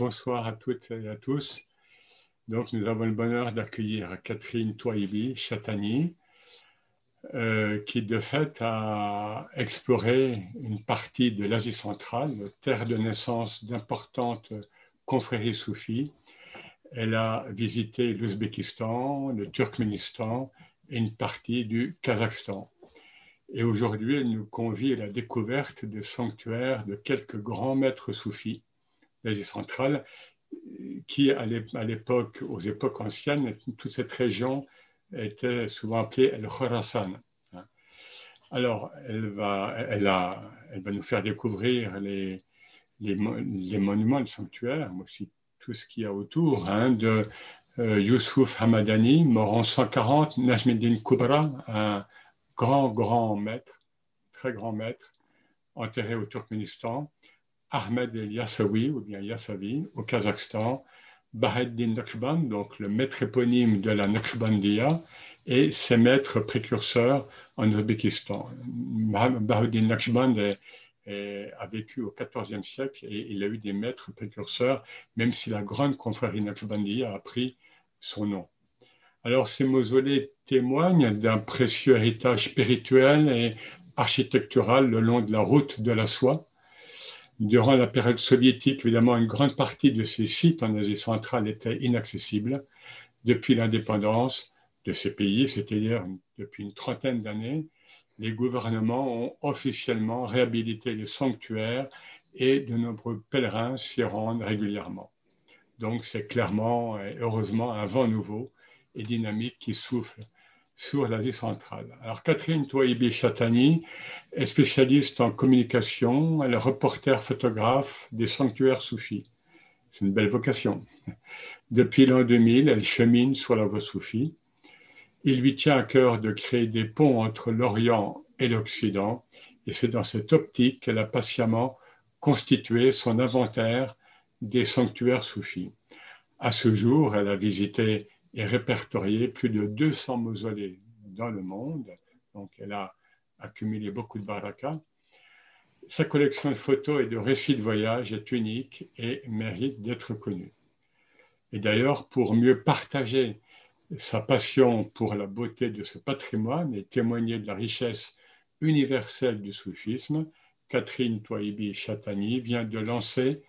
Bonsoir à toutes et à tous. Donc, nous avons le bonheur d'accueillir Catherine Toibi Chatani, euh, qui de fait a exploré une partie de l'Asie centrale, terre de naissance d'importantes confréries soufis. Elle a visité l'Ouzbékistan, le Turkménistan et une partie du Kazakhstan. Et aujourd'hui, elle nous convie à la découverte de sanctuaires de quelques grands maîtres soufis l'Asie centrale, qui à l'époque, aux époques anciennes, toute cette région était souvent appelée le Khorasan. Alors, elle va, elle, a, elle va nous faire découvrir les, les, les, monuments, les sanctuaires, mais aussi tout ce qu'il y a autour, hein, de euh, Youssouf Hamadani, mort en 140, Najmuddin Kubra, un grand, grand maître, très grand maître, enterré au Turkménistan, Ahmed El Yassawi, ou bien Yassavi, au Kazakhstan, Baheddin Naqshband, donc le maître éponyme de la Naqshbandiya, et ses maîtres précurseurs en Ouzbékistan. Baheddin Naqshband a vécu au XIVe siècle et il a eu des maîtres précurseurs, même si la grande confrérie Naqshbandiya a pris son nom. Alors, ces mausolées témoignent d'un précieux héritage spirituel et architectural le long de la route de la soie Durant la période soviétique, évidemment, une grande partie de ces sites en Asie centrale étaient inaccessibles. Depuis l'indépendance de ces pays, c'est-à-dire depuis une trentaine d'années, les gouvernements ont officiellement réhabilité les sanctuaires et de nombreux pèlerins s'y rendent régulièrement. Donc c'est clairement et heureusement un vent nouveau et dynamique qui souffle sur l'Asie centrale. Alors Catherine Touaibi Chatani est spécialiste en communication, elle est reporter photographe des sanctuaires soufis. C'est une belle vocation. Depuis l'an 2000, elle chemine sur la voie soufie. Il lui tient à cœur de créer des ponts entre l'Orient et l'Occident, et c'est dans cette optique qu'elle a patiemment constitué son inventaire des sanctuaires soufis. À ce jour, elle a visité et répertorié plus de 200 mausolées dans le monde. Donc, elle a accumulé beaucoup de baraka. Sa collection de photos et de récits de voyage est unique et mérite d'être connue. Et d'ailleurs, pour mieux partager sa passion pour la beauté de ce patrimoine et témoigner de la richesse universelle du soufisme, Catherine Toibi Chatani vient de lancer,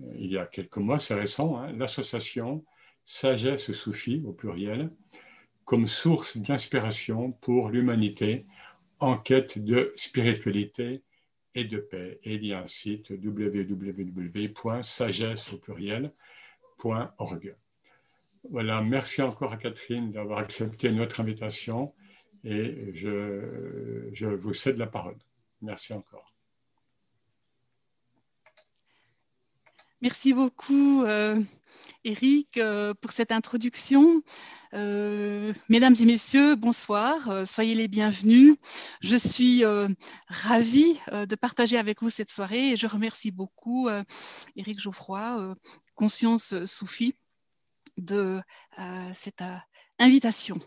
euh, il y a quelques mois, c'est récent, hein, l'association sagesse soufie au pluriel, comme source d'inspiration pour l'humanité en quête de spiritualité et de paix. Et il y a un site www.sagesse au pluriel.org. Voilà, merci encore à Catherine d'avoir accepté notre invitation et je, je vous cède la parole. Merci encore. Merci beaucoup. Euh, Eric, euh, pour cette introduction. Euh, mesdames et messieurs, bonsoir, euh, soyez les bienvenus. Je suis ravie de partager avec vous cette soirée et je remercie beaucoup Eric Geoffroy, Conscience Soufi, de cette invitation.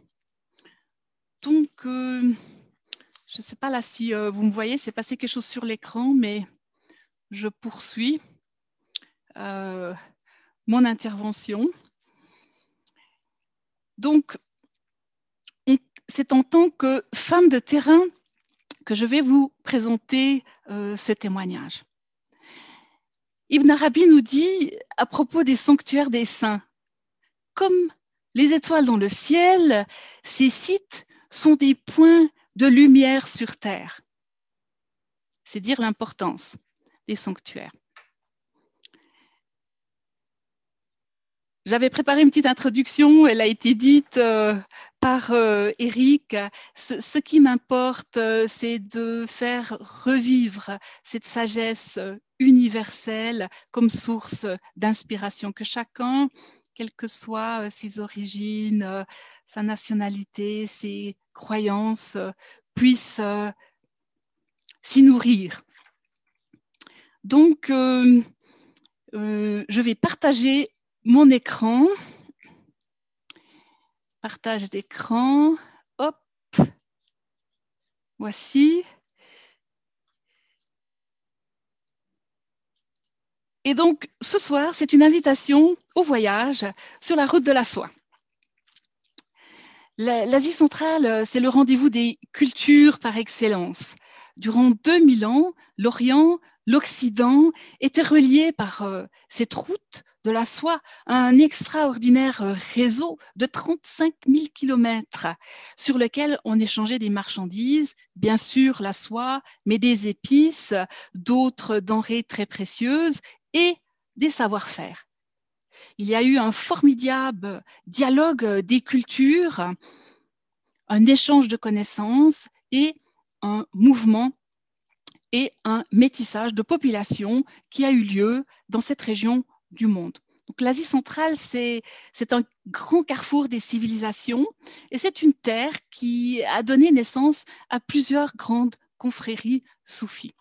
Donc, je ne sais pas là si vous me voyez, c'est passé quelque chose sur l'écran, mais je poursuis mon intervention. Donc, c'est en tant que femme de terrain que je vais vous présenter euh, ce témoignage. Ibn Arabi nous dit à propos des sanctuaires des saints, comme les étoiles dans le ciel, ces sites sont des points de lumière sur terre. C'est dire l'importance des sanctuaires. J'avais préparé une petite introduction, elle a été dite euh, par euh, Eric. Ce, qui m'importe, euh, c'est de faire revivre cette sagesse universelle comme source d'inspiration, que chacun, quelles que soient ses origines, sa nationalité, ses croyances, puisse s'y nourrir. Donc, je vais partager mon écran. Partage d'écran. Hop. Voici. Et donc, ce soir, c'est une invitation au voyage sur la route de la soie. L'Asie centrale, c'est le rendez-vous des cultures par excellence. Durant 2000 ans, l'Orient, l'Occident étaient reliés par euh, cette route de la soie un extraordinaire euh, réseau de 35 000 kilomètres sur lequel on échangeait des marchandises, bien sûr la soie, mais des épices, d'autres denrées très précieuses et des savoir-faire. Il y a eu un formidable dialogue des cultures, un échange de connaissances et un mouvement et un métissage de population qui a eu lieu dans cette région du monde. L'Asie centrale, c'est un grand carrefour des civilisations et c'est une terre qui a donné naissance à plusieurs grandes confréries soufis.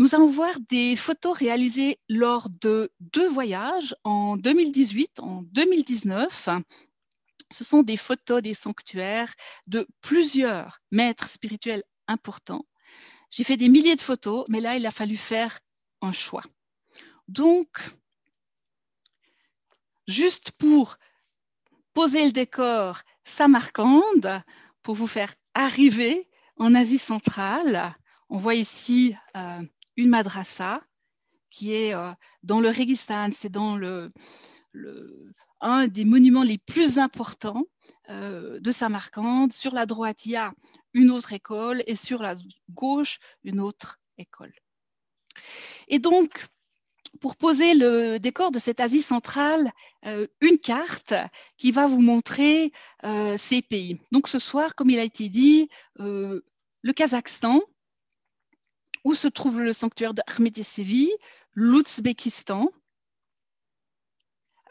Nous allons voir des photos réalisées lors de deux voyages en 2018, en 2019. Ce sont des photos des sanctuaires de plusieurs maîtres spirituels importants. J'ai fait des milliers de photos, mais là, il a fallu faire un choix. Donc, juste pour poser le décor Samarcande, pour vous faire arriver en Asie centrale, on voit ici euh, une madrasa qui est euh, dans le Régistan, c'est dans le, un des monuments les plus importants euh, de Samarcande. Sur la droite, il y a une autre école et sur la gauche, une autre école. Et donc, pour poser le décor de cette Asie centrale, euh, une carte qui va vous montrer ces pays. Donc ce soir, comme il a été dit, le Kazakhstan, où se trouve le sanctuaire de Ahmed l'Ouzbékistan,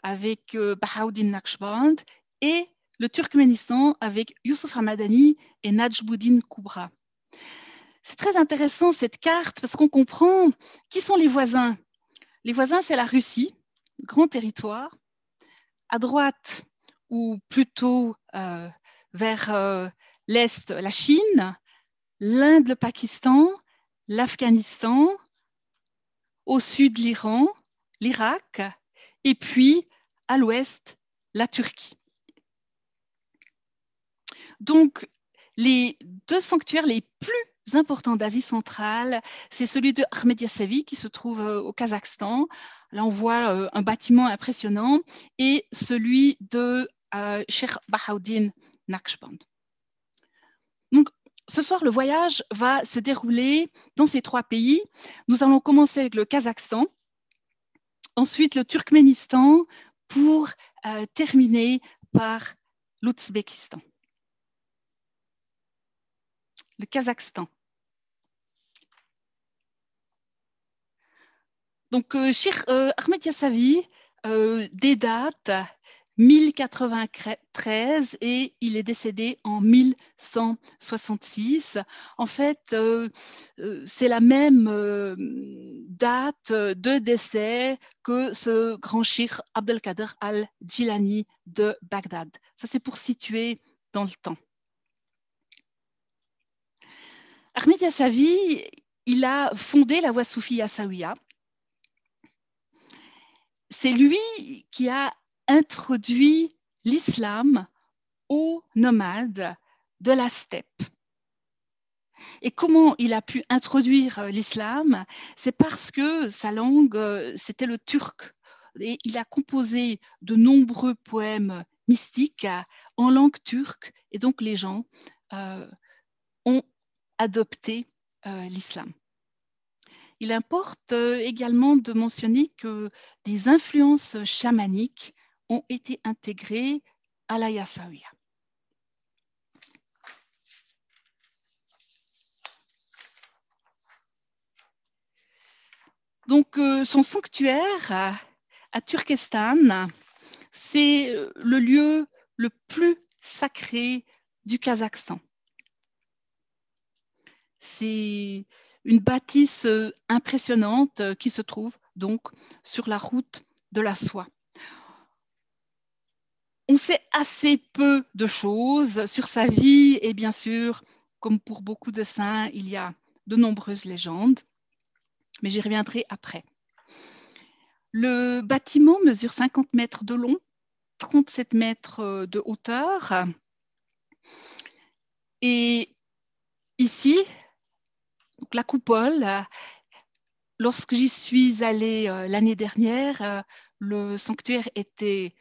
avec euh, Bahauddin Naqshband, et le Turkménistan avec Youssouf Hamadani et Najbuddin Kubra. C'est très intéressant cette carte parce qu'on comprend qui sont les voisins. Les voisins, c'est la Russie, grand territoire. À droite, ou plutôt euh, vers euh, l'est, la Chine, l'Inde, le Pakistan, l'Afghanistan, au sud l'Iran, l'Irak, et puis à l'ouest la Turquie. Donc, les deux sanctuaires les plus importants d'Asie centrale, c'est celui de Ahmed Yassavi qui se trouve euh, au Kazakhstan. Là, on voit euh, un bâtiment impressionnant et celui de euh, Sheikh Bahauddin Naqshband. Donc, ce soir, le voyage va se dérouler dans ces trois pays. Nous allons commencer avec le Kazakhstan, ensuite le Turkménistan, pour terminer par l'Ouzbékistan. Le Kazakhstan. Donc, euh, euh Ahmed Yassavi, euh, des dates 1093 et il est décédé en 1166. En fait, c'est la même date de décès que ce grand cheikh Abdelkader al-Jilani de Bagdad. Ça, c'est pour situer dans le temps. Ahmed Yassavi, il a fondé la voie soufie Yassawiya. C'est lui qui a introduit l'islam aux nomades de la steppe. Et comment il a pu introduire l'islam? C'est parce que sa langue, c'était le turc. Et il a composé de nombreux poèmes mystiques en langue turque. Et donc les gens euh, ont adopté euh, l'islam. Il importe euh, également de mentionner que des influences chamaniques ont été intégrés à la Yassawiya. Donc, euh, son sanctuaire à, à Turkestan, c'est le lieu le plus sacré du Kazakhstan. C'est une bâtisse euh, impressionnante euh, qui se trouve donc sur la route de la soie on sait assez peu de choses sur sa vie et bien sûr, comme pour beaucoup de saints, il y a de nombreuses légendes, mais j'y reviendrai après. Le bâtiment mesure 50 mètres de long, 37 mètres de hauteur. Et ici, la coupole, lorsque j'y suis allée l'année dernière, le sanctuaire était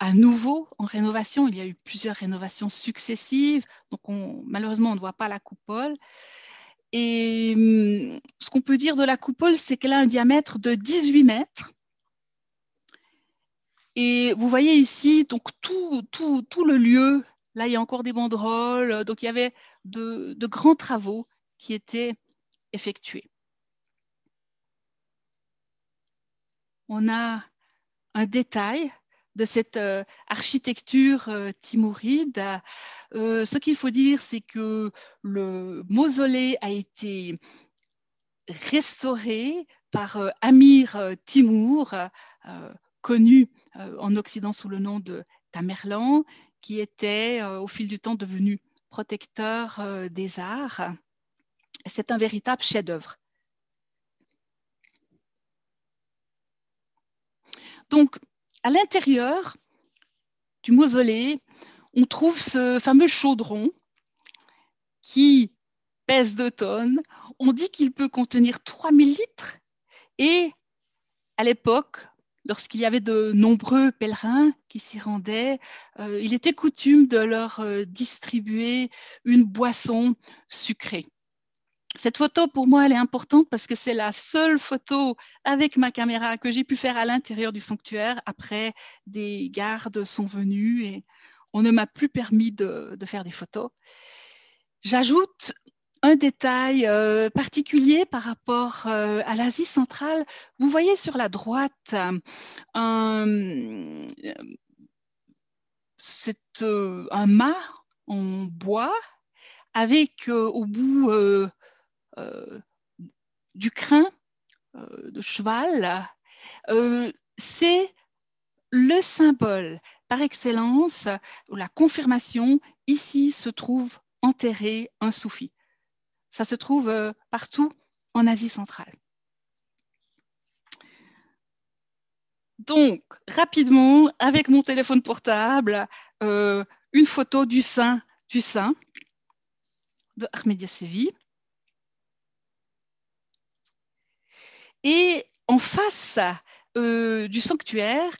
à nouveau en rénovation. Il y a eu plusieurs rénovations successives, donc malheureusement on ne voit pas la coupole. Et hum, ce qu'on peut dire de la coupole, c'est qu'elle a un diamètre de 18 mètres. Et vous voyez ici donc tout, le lieu. Là, il y a encore des banderoles. Donc, il y avait de grands travaux qui étaient effectués. On a un détail de cette euh, architecture euh, timouride. Euh, ce qu'il faut dire, c'est que le mausolée a été restauré par Amir Timour, connu en Occident sous le nom de Tamerlan, qui était au fil du temps devenu protecteur des arts. C'est un véritable chef-d'œuvre. Donc, à l'intérieur du mausolée, on trouve ce fameux chaudron qui pèse 2 tonnes. On dit qu'il peut contenir 3000 litres. Et à l'époque, lorsqu'il y avait de nombreux pèlerins qui s'y rendaient, euh, il était coutume de leur euh, distribuer une boisson sucrée. Cette photo, pour moi, elle est importante parce que c'est la seule photo avec ma caméra que j'ai pu faire à l'intérieur du sanctuaire. Après, des gardes sont venus et on ne m'a plus permis de, faire des photos. J'ajoute un détail euh, particulier par rapport euh, à l'Asie centrale. Vous voyez sur la droite un, euh, un mât en bois avec au bout du crin euh, de cheval, euh, c'est le symbole par excellence, la confirmation, ici se trouve enterré un soufi. Ça se trouve partout en Asie centrale. Donc, rapidement, avec mon téléphone portable, une photo du sein du sein de Ahmed Yassevi. Et en face euh, du sanctuaire,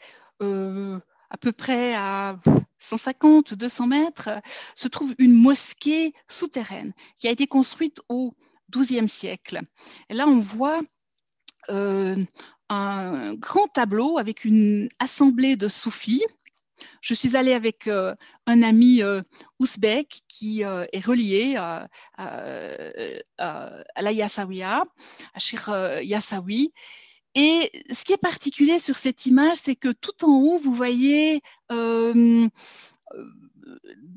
euh, à peu près à 150, 200 mètres, se trouve une mosquée souterraine qui a été construite au XIIe siècle. Et là, on voit euh, un grand tableau avec une assemblée de soufis je suis allée avec euh, un ami euh, ouzbek qui euh, est relié à la Yassawiya, à Shir Yassawi. Et ce qui est particulier sur cette image, c'est que tout en haut, vous voyez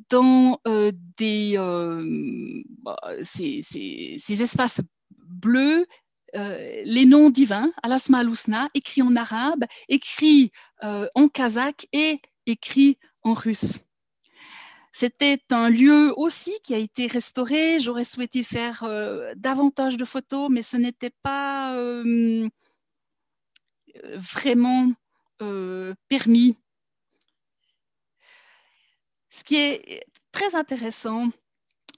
dans bah, ces, ces, espaces bleus les noms divins, Alasma al écrits en arabe, écrits en kazakh et écrit en russe. C'était un lieu aussi qui a été restauré. J'aurais souhaité faire euh, davantage de photos, mais ce n'était pas euh, vraiment euh, permis. Ce qui est très intéressant,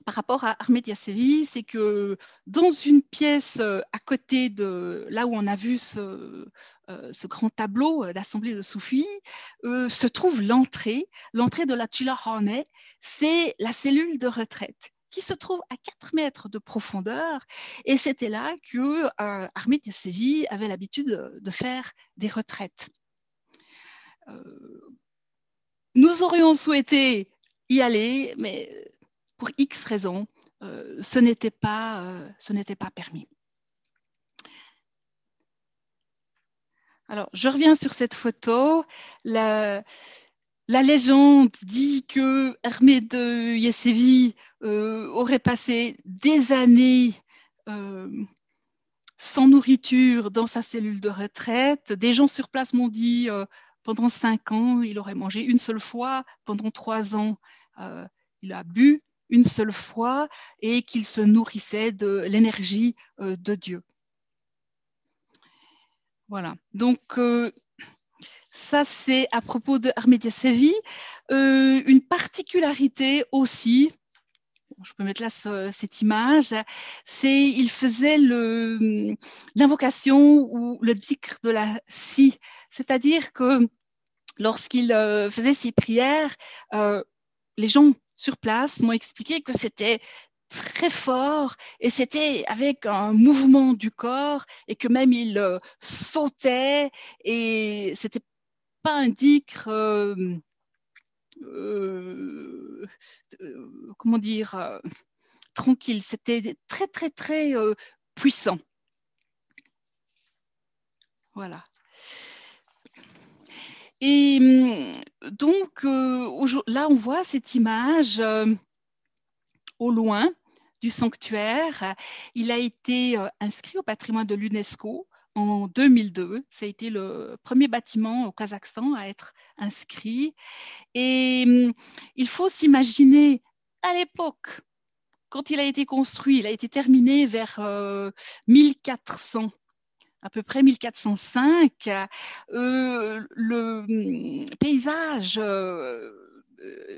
par rapport à Ahmed Yassevi, c'est que dans une pièce euh, à côté de là où on a vu ce, euh, grand tableau d'assemblée de soufis, euh, se trouve l'entrée. L'entrée de la Chilahane, c'est la cellule de retraite qui se trouve à 4 mètres de profondeur. Et c'était là que Ahmed Yassevi avait l'habitude de, faire des retraites. nous aurions souhaité y aller, mais pour X raisons, euh, ce n'était pas, euh, pas permis. Alors, je reviens sur cette photo. La, légende dit que Hermé de Yessevi euh, aurait passé des années sans nourriture dans sa cellule de retraite. Des gens sur place m'ont dit pendant cinq ans, il aurait mangé une seule fois. Pendant trois ans, il a bu une seule fois et qu'il se nourrissait de l'énergie euh, de Dieu. Voilà. Donc, ça, c'est à propos de Armédia Sevi. une particularité aussi, je peux mettre là cette image, c'est il faisait l'invocation ou le dhikr de la si, c'est-à-dire que lorsqu'il euh, faisait ses prières, euh, les gens sur place m'ont expliqué que c'était très fort et c'était avec un mouvement du corps et que même il euh, sautait et c'était pas un dhikr comment dire tranquille. C'était très très très puissant. Voilà et hum, donc, euh, là, on voit cette image euh, au loin du sanctuaire. Il a été euh, inscrit au patrimoine de l'UNESCO en 2002. Ça a été le premier bâtiment au Kazakhstan à être inscrit. Et hum, il faut s'imaginer à l'époque, quand il a été construit, il a été terminé vers 1400 à peu près 1405, euh, le hum, paysage euh,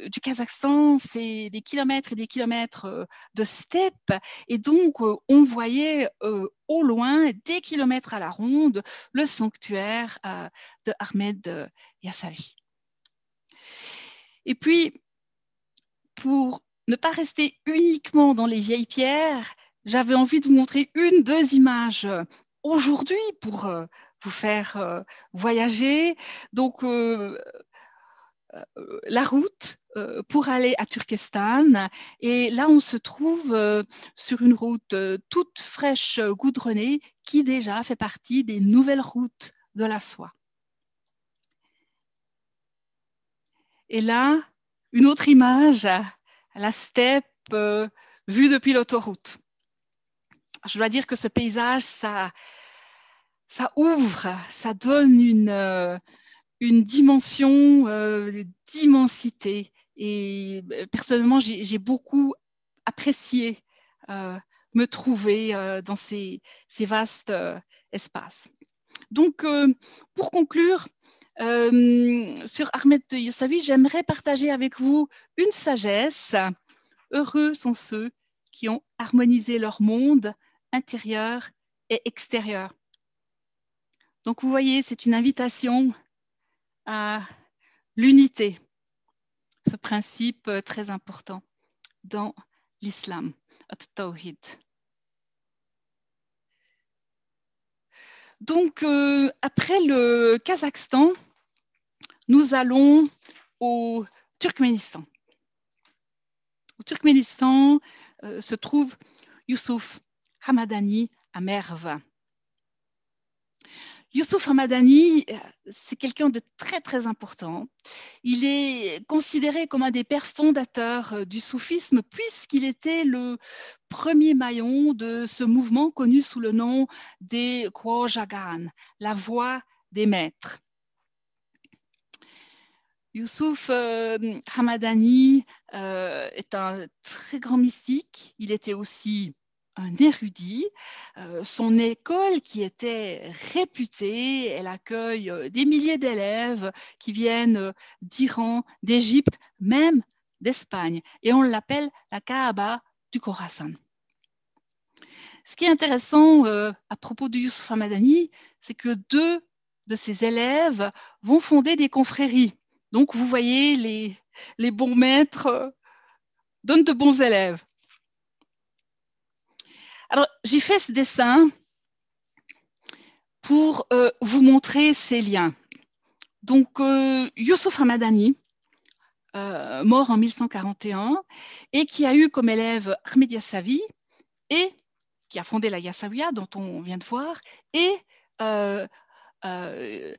du Kazakhstan, c'est des kilomètres et des kilomètres euh, de steppe. Et donc, on voyait au loin, des kilomètres à la ronde, le sanctuaire de Ahmed Yassavi. Et puis, pour ne pas rester uniquement dans les vieilles pierres, j'avais envie de vous montrer une, deux images aujourd'hui pour euh, vous faire euh, voyager. Donc, euh, la route pour aller à Turkestan. Et là, on se trouve sur une route toute fraîche, goudronnée, qui déjà fait partie des nouvelles routes de la soie. Et là, une autre image, la steppe vue depuis l'autoroute je dois dire que ce paysage, ça, ça ouvre, ça donne une, euh, une dimension euh, d'immensité. Et euh, personnellement, j'ai beaucoup apprécié me trouver dans ces, ces vastes espaces. Donc, pour conclure, sur Ahmed Yossavi, j'aimerais partager avec vous une sagesse. Heureux sont ceux qui ont harmonisé leur monde intérieur et extérieur. Donc vous voyez, c'est une invitation à l'unité, ce principe très important dans l'islam, tawhid. Donc euh, après le Kazakhstan, nous allons au Turkménistan. Au Turkménistan euh, se trouve Youssouf Hamadani à Merve. Youssouf Hamadani, euh, c'est quelqu'un de très très important. Il est considéré comme un des pères fondateurs euh, du soufisme puisqu'il était le premier maillon de ce mouvement connu sous le nom des Khwajagan, la voix des maîtres. Youssouf euh, Hamadani est un très grand mystique. Il était aussi un érudit. Euh, son école, qui était réputée, elle accueille euh, des milliers d'élèves qui viennent euh, d'Iran, d'Égypte, même d'Espagne. Et on l'appelle la Kaaba du Khorasan. Ce qui est intéressant à propos de Youssouf Hamadani, c'est que deux de ses élèves vont fonder des confréries. Donc, vous voyez, les bons maîtres donnent de bons élèves. Alors, j'ai fait ce dessin pour euh, vous montrer ces liens. Donc, euh, Youssouf Hamadani, euh, mort en 1141, et qui a eu comme élève Ahmed Yassavi, et qui a fondé la Yassawiya, dont on vient de voir, et euh, euh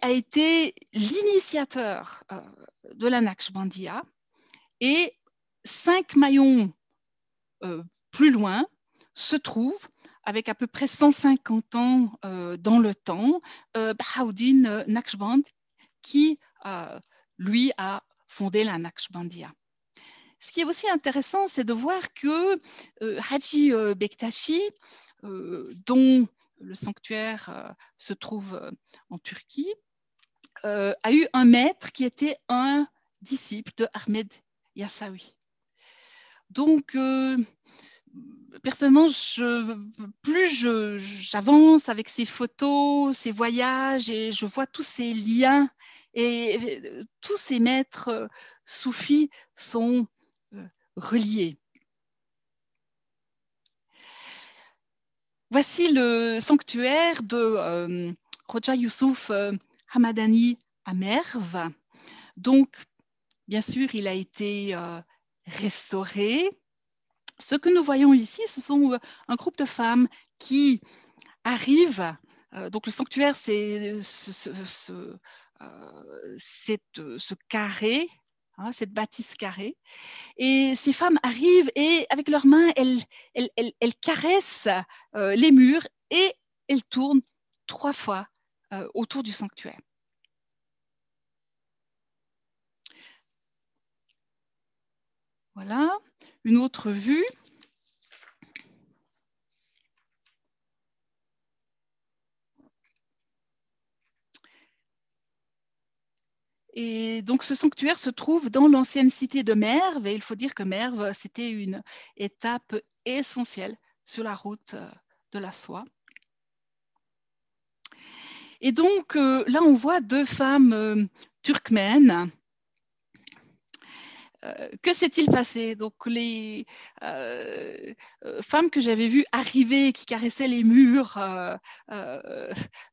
a été l'initiateur de la Naqshbandiya, et cinq maillons euh, plus loin se trouve, avec à peu près 150 ans euh, dans le temps, euh, Bahauddin Naqshband, qui, lui, a fondé la Naqshbandiya. Ce qui est aussi intéressant, c'est de voir que Haji Bektashi, dont le sanctuaire se trouve en Turquie, a eu un maître qui était un disciple de Ahmed Yassawi. Donc, personnellement, je, plus j'avance avec ces photos, ces voyages, et je vois tous ces liens, et tous ces maîtres soufis sont reliés. Voici le sanctuaire de euh, Roja Youssouf Hamadani à Merv. Donc, bien sûr, il a été restauré ce que nous voyons ici, ce sont euh, un groupe de femmes qui arrivent. Euh, donc le sanctuaire, c'est ce, euh, carré, hein, cette bâtisse carrée. Et ces femmes arrivent et avec leurs mains, elles, elles caressent les murs et elles tournent trois fois autour du sanctuaire. Voilà, une autre vue. Et donc ce sanctuaire se trouve dans l'ancienne cité de Merve, et il faut dire que Merve, c'était une étape essentielle sur la route euh, de la soie. Et donc euh, là, on voit deux femmes euh, turkmènes euh, que s'est-il passé? Donc les euh, euh, femmes que j'avais vues arriver, qui caressaient les murs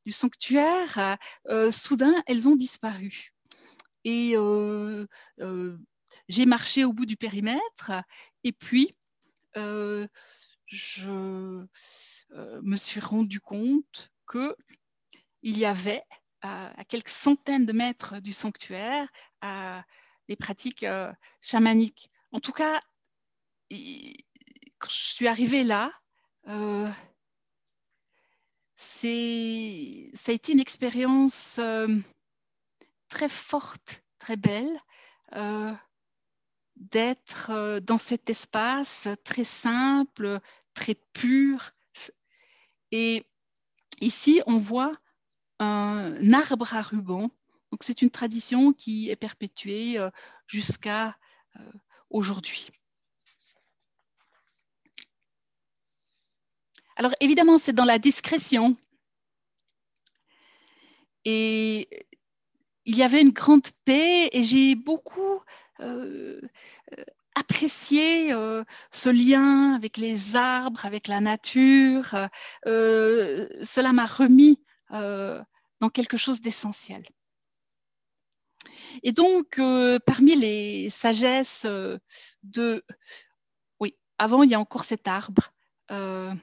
du sanctuaire, soudain elles ont disparu. Et j'ai marché au bout du périmètre, et puis je me suis rendu compte que il y avait à quelques centaines de mètres du sanctuaire, pratiques euh, chamaniques. En tout cas, quand je suis arrivée là, euh, ça a été une expérience euh, très forte, très belle, d'être dans cet espace très simple, très pur. Et ici, on voit un arbre à ruban donc c'est une tradition qui est perpétuée euh, jusqu'à euh, aujourd'hui. Alors évidemment, c'est dans la discrétion. Et il y avait une grande paix et j'ai beaucoup euh, apprécié ce lien avec les arbres, avec la nature. cela m'a remis dans quelque chose d'essentiel. Et donc, euh, parmi les sagesses euh, de... Oui, avant, il y a encore cet arbre euh,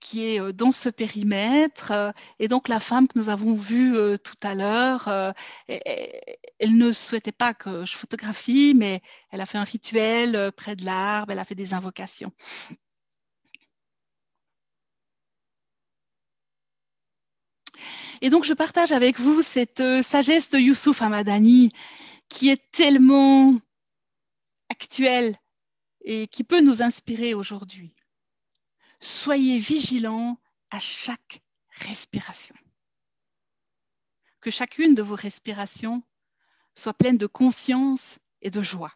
qui est dans ce périmètre. Et donc, la femme que nous avons vue tout à l'heure, elle ne souhaitait pas que je photographie, mais elle a fait un rituel près de l'arbre, elle a fait des invocations. Et donc, je partage avec vous cette euh, sagesse de Youssouf Hamadani qui est tellement actuelle et qui peut nous inspirer aujourd'hui. Soyez vigilants à chaque respiration. Que chacune de vos respirations soit pleine de conscience et de joie.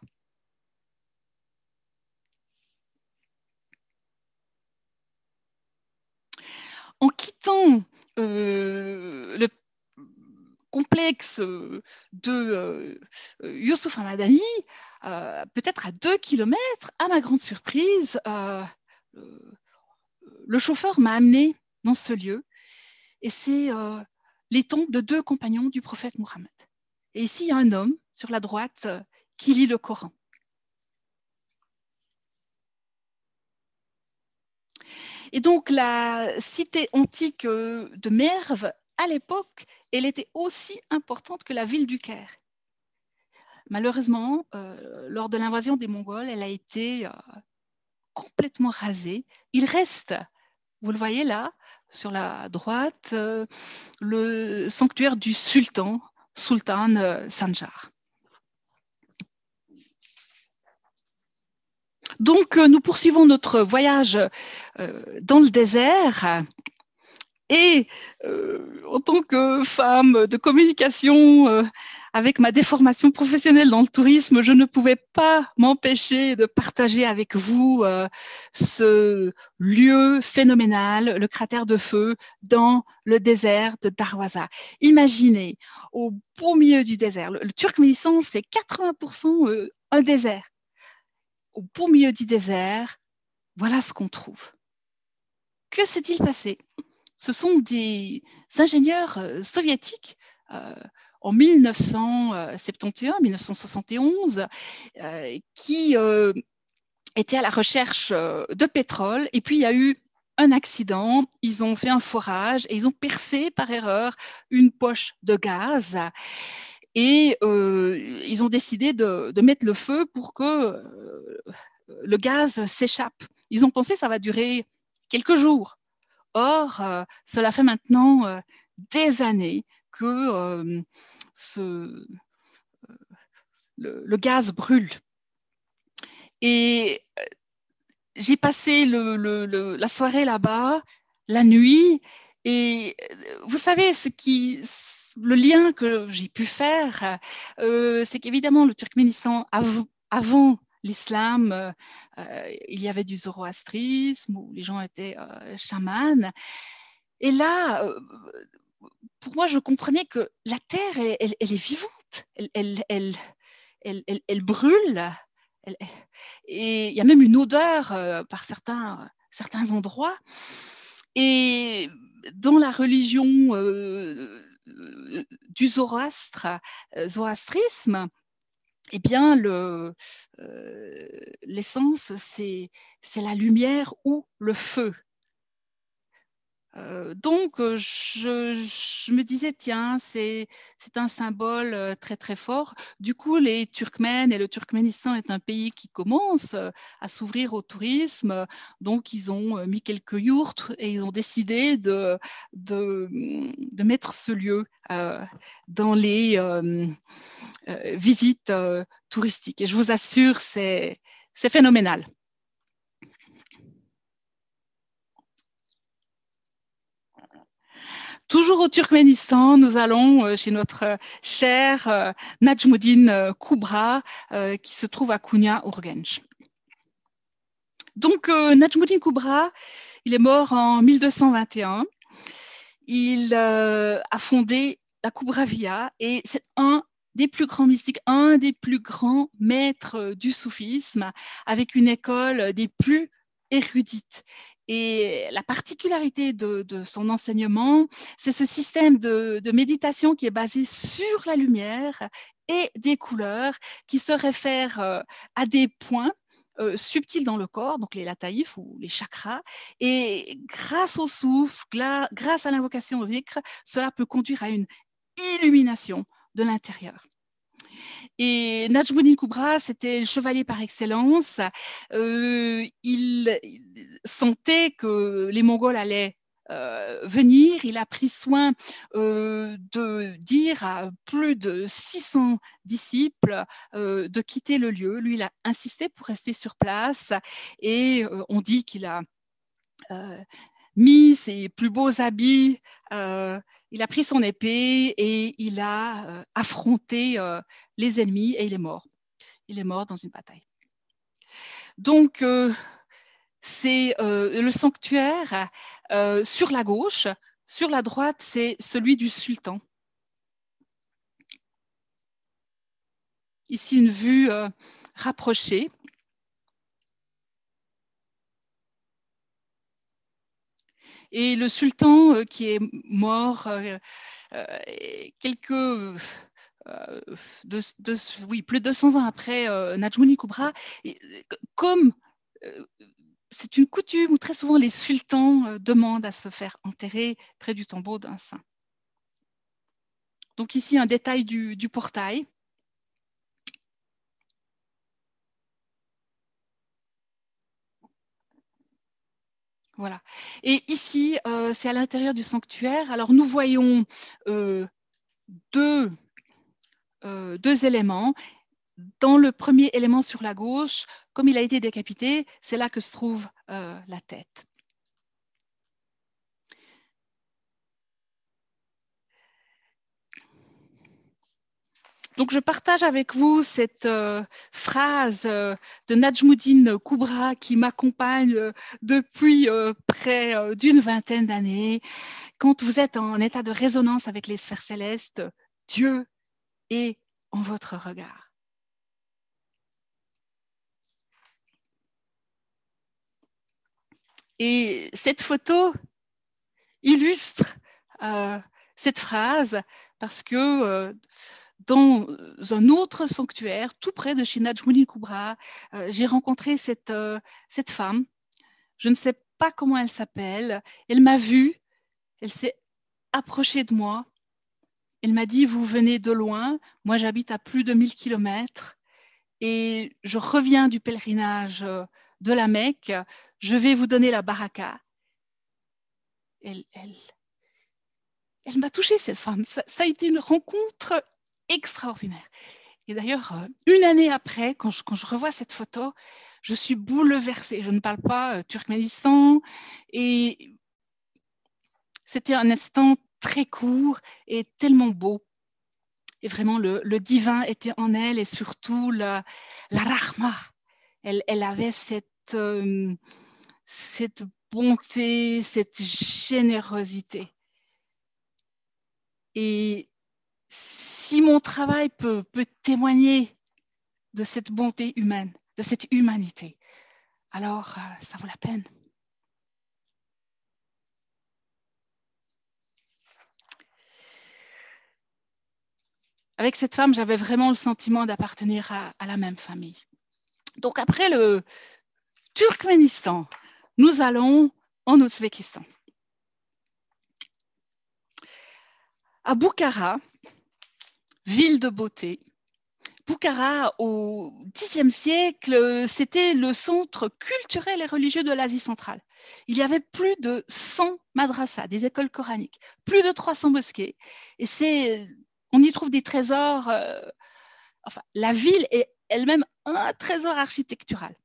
En quittant le complexe de euh, Youssouf Hamadani, euh, peut-être à deux kilomètres, à ma grande surprise, le chauffeur m'a amené dans ce lieu et c'est les tombes de deux compagnons du prophète Mohammed. Et ici, il y a un homme sur la droite qui lit le Coran. Et donc la cité antique euh, de Merve, à l'époque, elle était aussi importante que la ville du Caire. Malheureusement, euh, lors de l'invasion des Mongols, elle a été euh, complètement rasée. Il reste, vous le voyez là, sur la droite, le sanctuaire du sultan, Sultan Sanjar. Donc, nous poursuivons notre voyage dans le désert. Et en tant que femme de communication, avec ma déformation professionnelle dans le tourisme, je ne pouvais pas m'empêcher de partager avec vous euh, ce lieu phénoménal, le cratère de feu dans le désert de Darwaza. Imaginez, au beau milieu du désert, le, le Turkménistan, c'est 80% euh, un désert. Au beau milieu du désert, voilà ce qu'on trouve. Que s'est-il passé? Ce sont des ingénieurs euh, soviétiques en 1971-1971 euh, qui euh, était à la recherche euh, de pétrole. Et puis, il y a eu un accident, ils ont fait un forage et ils ont percé par erreur une poche de gaz. Et ils ont décidé de, mettre le feu pour que le gaz s'échappe. Ils ont pensé que ça va durer quelques jours. Or, cela fait maintenant des années que le, gaz brûle. Et euh, j'ai passé la soirée là-bas, la nuit, et euh, vous savez, ce qui, le lien que j'ai pu faire, euh, c'est qu'évidemment, le Turkménistan, avant l'islam, il y avait du zoroastrisme, où les gens étaient chamans. Et là, pour moi, je comprenais que la Terre, elle, est vivante, elle, brûle, et il y a même une odeur euh, par certains, endroits. Et dans la religion euh, du Zoroastre, euh, zoroastrisme, eh bien, l'essence, c'est la lumière ou le feu. Donc, je, me disais, tiens, c'est un symbole très, très fort. Du coup, les Turkmènes et le Turkménistan est un pays qui commence à s'ouvrir au tourisme. Donc, ils ont mis quelques yourtes et ils ont décidé de, de, de mettre ce lieu dans les visites touristiques. Et je vous assure, c'est phénoménal. Toujours au Turkménistan, nous allons euh, chez notre euh, cher euh, Najmuddin Koubra qui se trouve à Kounia, Urgench. Donc Najmuddin Koubra, il est mort en 1221. Il a fondé la Koubravia et c'est un des plus grands mystiques, un des plus grands maîtres du soufisme, avec une école des plus érudites. Et la particularité de, son enseignement, c'est ce système de, méditation qui est basé sur la lumière et des couleurs, qui se réfère euh, à des points euh, subtils dans le corps, donc les lataïfs ou les chakras. Et grâce au souffle, grâce à l'invocation au zikr, cela peut conduire à une illumination de l'intérieur. Et Najmuddin Koubra, c'était le chevalier par excellence. Euh, il, sentait que les Mongols allaient euh, venir. Il a pris soin euh, de dire à plus de 600 disciples de quitter le lieu. Lui, il a insisté pour rester sur place et on dit qu'il a mis ses plus beaux habits, euh, il a pris son épée et il a euh, affronté euh, les ennemis et il est mort. Il est mort dans une bataille. Donc, c'est le sanctuaire sur la gauche. Sur la droite, c'est celui du sultan. Ici, une vue rapprochée. Et le sultan euh, qui est mort euh, euh, quelques oui, plus de 200 ans après Najmouni Koubra, comme c'est une coutume où très souvent les sultans demandent à se faire enterrer près du tombeau d'un saint. Donc ici un détail du portail. Voilà. Et ici, euh, c'est à l'intérieur du sanctuaire. Alors, nous voyons euh, deux, euh, deux, éléments. dans le premier élément sur la gauche, comme il a été décapité, c'est là que se trouve la tête. Donc, je partage avec vous cette euh, phrase euh, de Najmuddin Koubra qui m'accompagne euh, depuis près d'une vingtaine d'années. Quand vous êtes en état de résonance avec les sphères célestes, Dieu est en votre regard. Et cette photo illustre cette phrase parce que dans un autre sanctuaire, tout près de Shinajmuni Kubra, euh, j'ai rencontré cette, euh, cette femme. Je ne sais pas comment elle s'appelle. Elle m'a vue, elle s'est approchée de moi. Elle m'a dit, vous venez de loin, moi j'habite à plus de 1000 kilomètres et je reviens du pèlerinage euh, de la Mecque, je vais vous donner la baraka. Elle, elle, elle m'a touchée, cette femme. ça, a été une rencontre extraordinaire. Et d'ailleurs, euh, une année après, quand je, quand je, revois cette photo, je suis bouleversée. Je ne parle pas euh, turkménistan. Et c'était un instant très court et tellement beau. Et vraiment, le, le divin était en elle et surtout la, la rahma. Elle, elle avait cette, euh, cette bonté, cette générosité. Et si mon travail peut, témoigner de cette bonté humaine, de cette humanité, alors euh, ça vaut la peine. Avec cette femme, j'avais vraiment le sentiment d'appartenir à, la même famille. Donc après le Turkménistan, nous allons en Ouzbékistan. À Bukhara, ville de beauté. Bukhara, au Xe siècle, c'était le centre culturel et religieux de l'Asie centrale. Il y avait plus de 100 madrasas, des écoles coraniques, plus de 300 mosquées. Et on y trouve des trésors. Euh, enfin, la ville est elle-même un trésor architectural.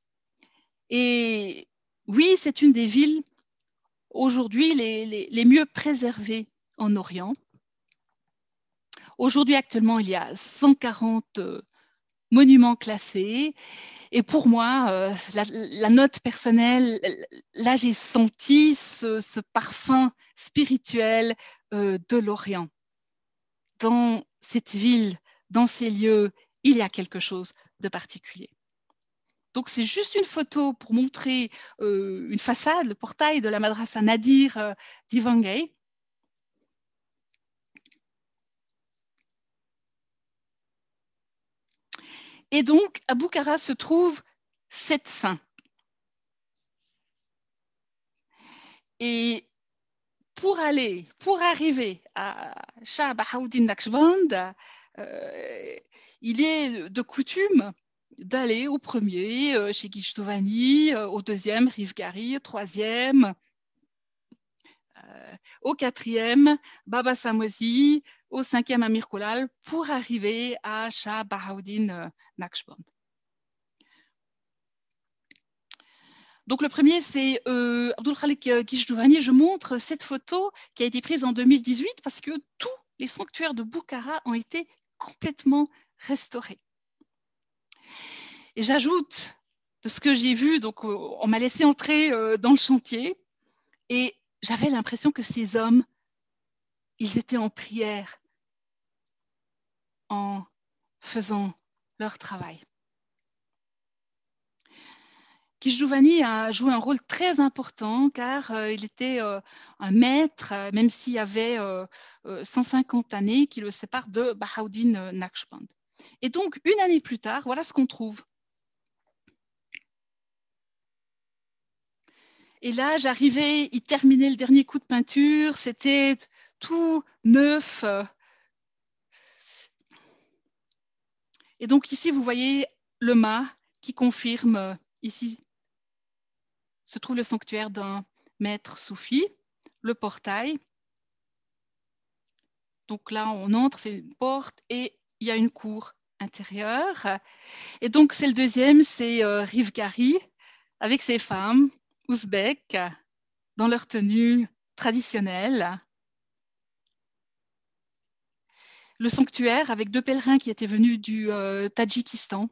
Et oui, c'est une des villes aujourd'hui les mieux préservées en Orient. Aujourd'hui, actuellement, il y a 140 euh, monuments classés. Et pour moi, euh, la, note personnelle, là, j'ai senti ce, parfum spirituel euh, de l'Orient. Dans cette ville, dans ces lieux, il y a quelque chose de particulier. Donc, c'est juste une photo pour montrer une façade, le portail de la madrasa Nadir d'Ivangay. Et donc, à Bukhara se trouvent sept saints. Et pour aller, pour arriver à Shah Bahauddin Naqshband, euh, il est de coutume d'aller au premier euh, chez Gishtovani, euh, au deuxième Rivgari, au troisième au quatrième, Baba Samosi, au cinquième Amir Kolal, pour arriver à Shah Bahauddin euh, Naqshband. Donc le premier, c'est euh, Abdul Khalik euh, Kishdouvani. Je montre cette photo qui a été prise en 2018 parce que tous les sanctuaires de Bukhara ont été complètement restaurés. Et j'ajoute de ce que j'ai vu, donc on m'a laissé entrer dans le chantier et j'avais l'impression que ces hommes, ils étaient en prière en faisant leur travail. Kishjouvani a joué un rôle très important car euh, il était euh, un maître, euh, même s'il y avait 150 années qui le séparent de Bahauddin Naqshband. Et donc, une année plus tard, voilà ce qu'on trouve. Et là, j'arrivais, il terminait le dernier coup de peinture, c'était tout neuf. Et donc ici, vous voyez le mât qui confirme, ici se trouve le sanctuaire d'un maître soufi, le portail. Donc là, on entre, c'est une porte et il y a une cour intérieur. Et donc, c'est le deuxième, c'est euh, Rivgari, avec ses femmes ouzbèques, dans leur tenue traditionnelle. Le sanctuaire avec deux pèlerins qui étaient venus du euh, Tadjikistan.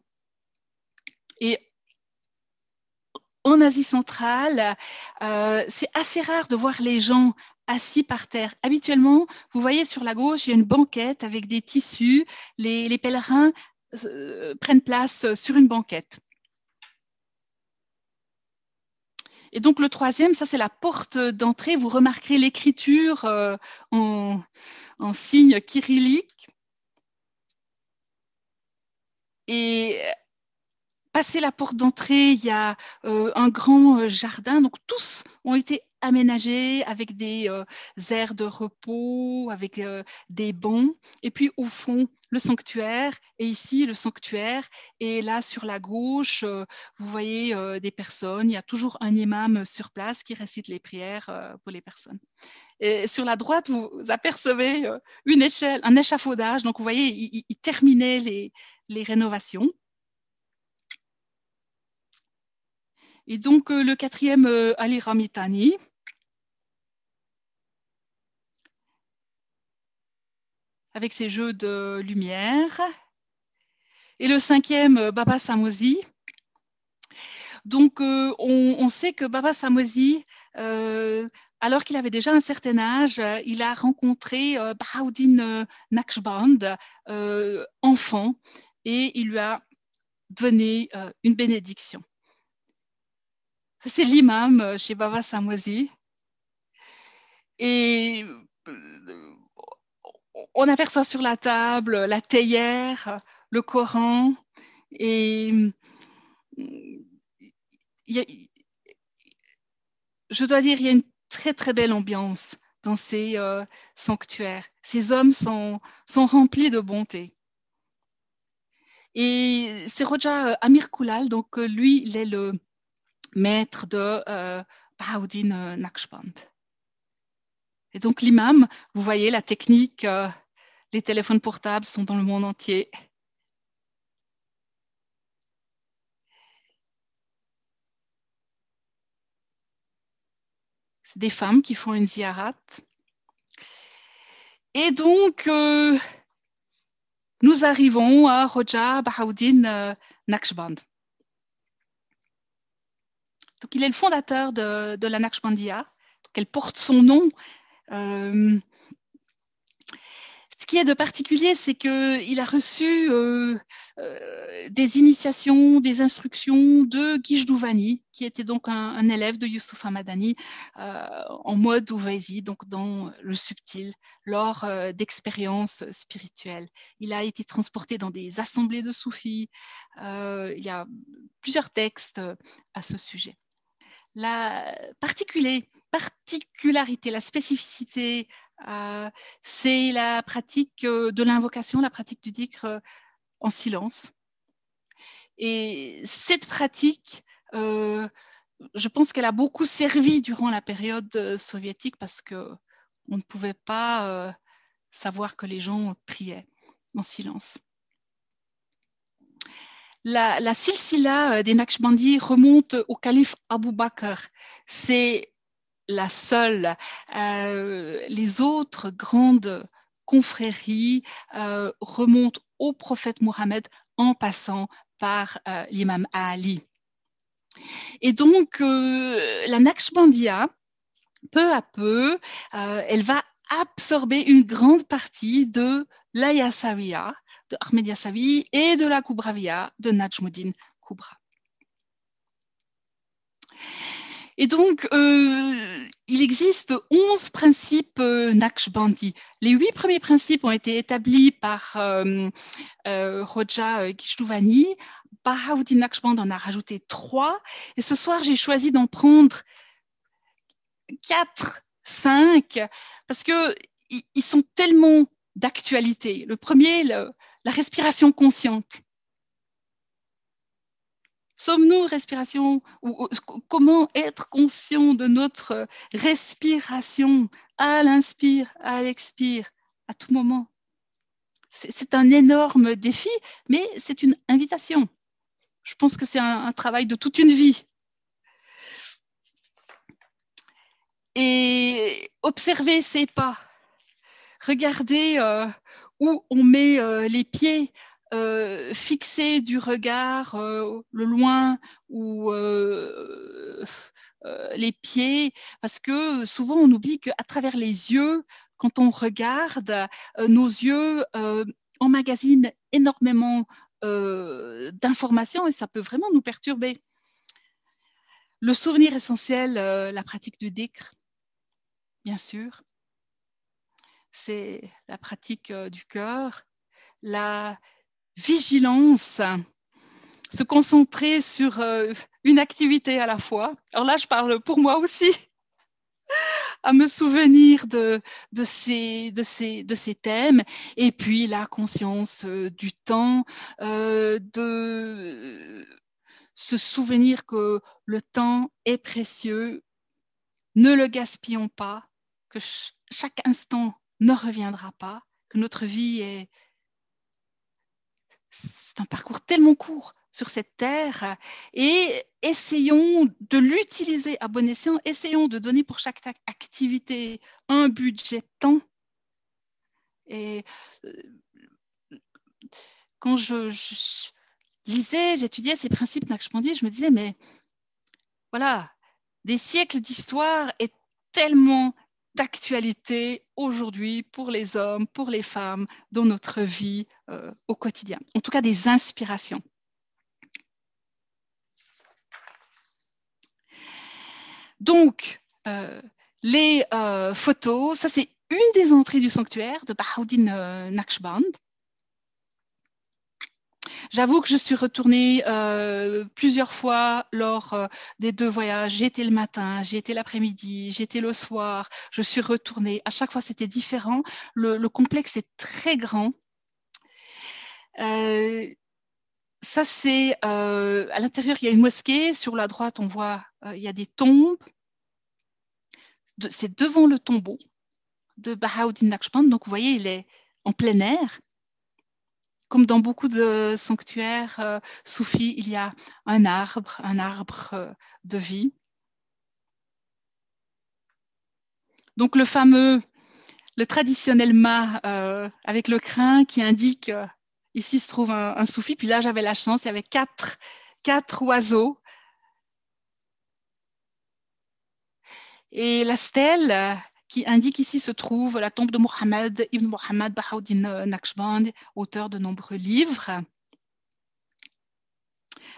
Et en Asie centrale, euh, c'est assez rare de voir les gens assis par terre. Habituellement, vous voyez sur la gauche, il y a une banquette avec des tissus. Les, pèlerins euh, prennent place sur une banquette. Et donc le troisième, ça c'est la porte d'entrée. Vous remarquerez l'écriture euh, en, signe kyrillique. Et Passer la porte d'entrée, il y a euh, un grand euh, jardin. Donc tous ont été aménagés avec des euh, aires de repos, avec des bancs. Et puis au fond, le sanctuaire. Et ici, le sanctuaire. Et là, sur la gauche, vous voyez des personnes. Il y a toujours un imam sur place qui récite les prières pour les personnes. Et sur la droite, vous apercevez une échelle, un échafaudage. Donc, vous voyez, il, terminait les, rénovations. Et donc, euh, le quatrième, euh, Ali Ramitani. Avec ses jeux de lumière. Et le cinquième, euh, Baba Samosi. Donc, on, sait que Baba Samosi, alors qu'il avait déjà un certain âge, il a rencontré Bahauddin Naqshband, enfant, et il lui a donné une bénédiction. C'est l'imam euh, chez Baba Samosi. Et euh, on aperçoit sur la table la théière, le Coran, et je dois dire, il y a une très très belle ambiance dans ces euh, sanctuaires. Ces hommes sont, remplis de bonté. Et c'est Roja Amir Koulal, donc lui, il est le, maître de euh, Bahauddin euh, Naqshband. Et donc l'imam, vous voyez la technique, euh, les téléphones portables sont dans le monde entier. C'est des femmes qui font une ziyarat. Et donc, nous arrivons à Roja Bahauddin Naqshband. Donc, il est le fondateur de, de la Naqshbandiya. Donc, elle porte son nom. Euh, ce qui est de particulier, c'est qu'il a reçu euh, euh, des initiations, des instructions de Guijdouvani, qui était donc un, élève de Youssouf Hamadani en mode Ouvaisi, donc dans le subtil, lors d'expériences spirituelles. Il a été transporté dans des assemblées de soufis. il y a plusieurs textes à ce sujet la particularité, la spécificité, euh, c'est la pratique euh, de l'invocation, la pratique du dhikr euh, en silence. Et cette pratique, je pense qu'elle a beaucoup servi durant la période soviétique parce qu'on ne pouvait pas savoir que les gens priaient en silence. La, la silsila des Naqshbandi remonte au calife Abu Bakr. C'est la seule. Euh, les autres grandes confréries euh, remontent au prophète Mohammed en passant par l'imam Ali. Et donc, la Naqshbandiya, peu à peu, elle va absorber une grande partie de l'Ayasawiya, de Ahmed et de la Kubravia de Najmuddin Kubra. Et donc, euh, il existe 11 principes euh, Naqshbandi. Les huit premiers principes ont été établis par euh, euh Roja Kishtuvani. Bahauddin Naqshband en a rajouté trois. Et ce soir, j'ai choisi d'en prendre quatre, cinq, parce que ils sont tellement d'actualité. Le premier, la respiration consciente. Sommes-nous respiration ou, comment être conscient de notre respiration à l'inspire, à l'expire, à tout moment? C'est un énorme défi, mais c'est une invitation. Je pense que c'est un, travail de toute une vie. Et observer ses pas, regarder euh, où on met euh, les pieds, euh, fixer du regard le loin ou les pieds, parce que souvent on oublie qu'à travers les yeux, quand on regarde, nos yeux emmagasinent énormément d'informations et ça peut vraiment nous perturber. Le souvenir essentiel, la pratique du décre, bien sûr, c'est la pratique du cœur, la vigilance, se concentrer sur une activité à la fois. Alors là, je parle pour moi aussi, à me souvenir de, ces, thèmes, et puis la conscience du temps, de se souvenir que le temps est précieux, ne le gaspillons pas, que chaque instant ne reviendra pas, que notre vie est... C'est un parcours tellement court sur cette terre et essayons de l'utiliser à bon escient, essayons de donner pour chaque activité un budget temps. Et euh, quand je, lisais, j'étudiais ces principes Naqshbandi, je me disais, mais voilà, des siècles d'histoire est tellement d'actualité aujourd'hui pour les hommes, pour les femmes, dans notre vie euh, au quotidien. En tout cas, des inspirations. Donc, euh, les euh, photos, ça c'est une des entrées du sanctuaire de Bahauddin Naqshband. J'avoue que je suis retournée euh, plusieurs fois lors euh, des deux voyages. J'ai été le matin, j'ai été l'après-midi, j'ai été le soir. Je suis retournée. À chaque fois, c'était différent. Le, complexe est très grand. Euh, ça, c'est à l'intérieur, il y a une mosquée. Sur la droite, on voit, il y a des tombes. c'est devant le tombeau de Bahauddin Naqshband. Donc, vous voyez, il est en plein air comme dans beaucoup de sanctuaires euh, soufis, il y a un arbre, un arbre euh, de vie. Donc le fameux, le traditionnel mât euh, avec le crin qui indique ici se trouve un, soufi. Puis là, j'avais la chance, il y avait quatre oiseaux. Et la stèle qui indique ici se trouve la tombe de Mohammed ibn Mohammed Bahauddin Naqshband, auteur de nombreux livres.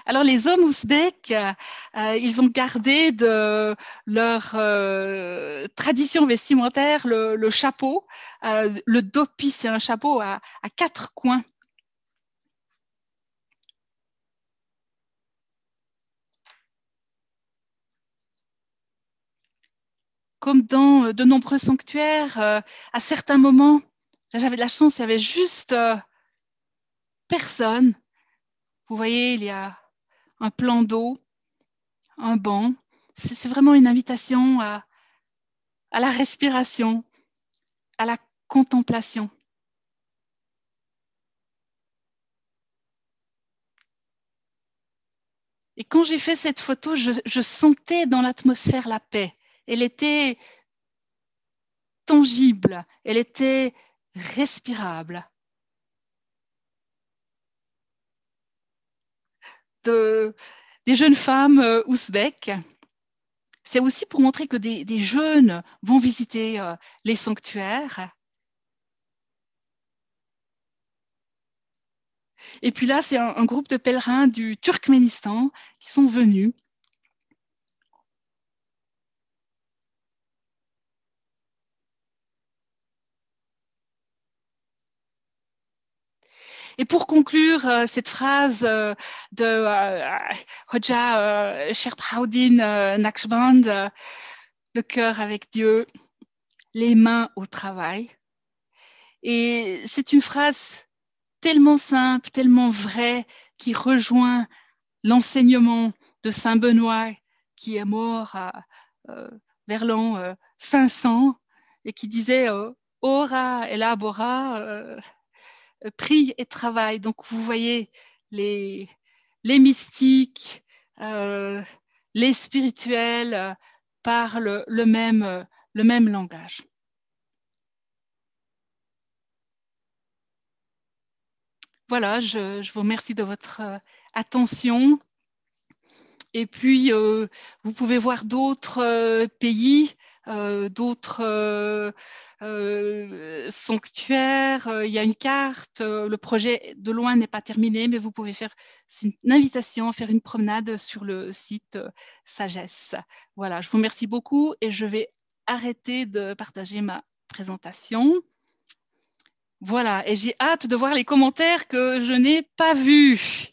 Alors les hommes ouzbeks, euh, ils ont gardé de leur euh, tradition vestimentaire le, chapeau. Euh, le dopi, c'est un chapeau à, quatre coins comme dans euh, de nombreux sanctuaires, euh, à certains moments, j'avais de la chance, il y avait juste euh, personne. Vous voyez, il y a un plan d'eau, un banc. C'est vraiment une invitation à, à la respiration, à la contemplation. Et quand j'ai fait cette photo, je sentais dans l'atmosphère la paix elle était tangible, elle était respirable. des jeunes femmes euh, ouzbèques. C'est aussi pour montrer que des, jeunes vont visiter euh, les sanctuaires. Et puis là, c'est un, groupe de pèlerins du Turkménistan qui sont venus Et pour conclure euh, cette phrase euh, de euh, Hoja Sherpaudin Naqshband, le cœur avec Dieu, les mains au travail. Et c'est une phrase tellement simple, tellement vraie, qui rejoint l'enseignement de Saint Benoît, qui est mort vers l'an 500 et qui disait Ora elabora prie et travaille. Donc, vous voyez les, mystiques, les spirituels parlent le même, langage. Voilà, je, vous remercie de votre attention. Et puis, euh, vous pouvez voir d'autres euh, pays, euh, d'autres sanctuaires. Il y a une carte. le projet de loin n'est pas terminé, mais vous pouvez faire une invitation, faire une promenade sur le site Sagesse. Voilà, je vous remercie beaucoup et je vais arrêter de partager ma présentation. Voilà, et j'ai hâte de voir les commentaires que je n'ai pas vus.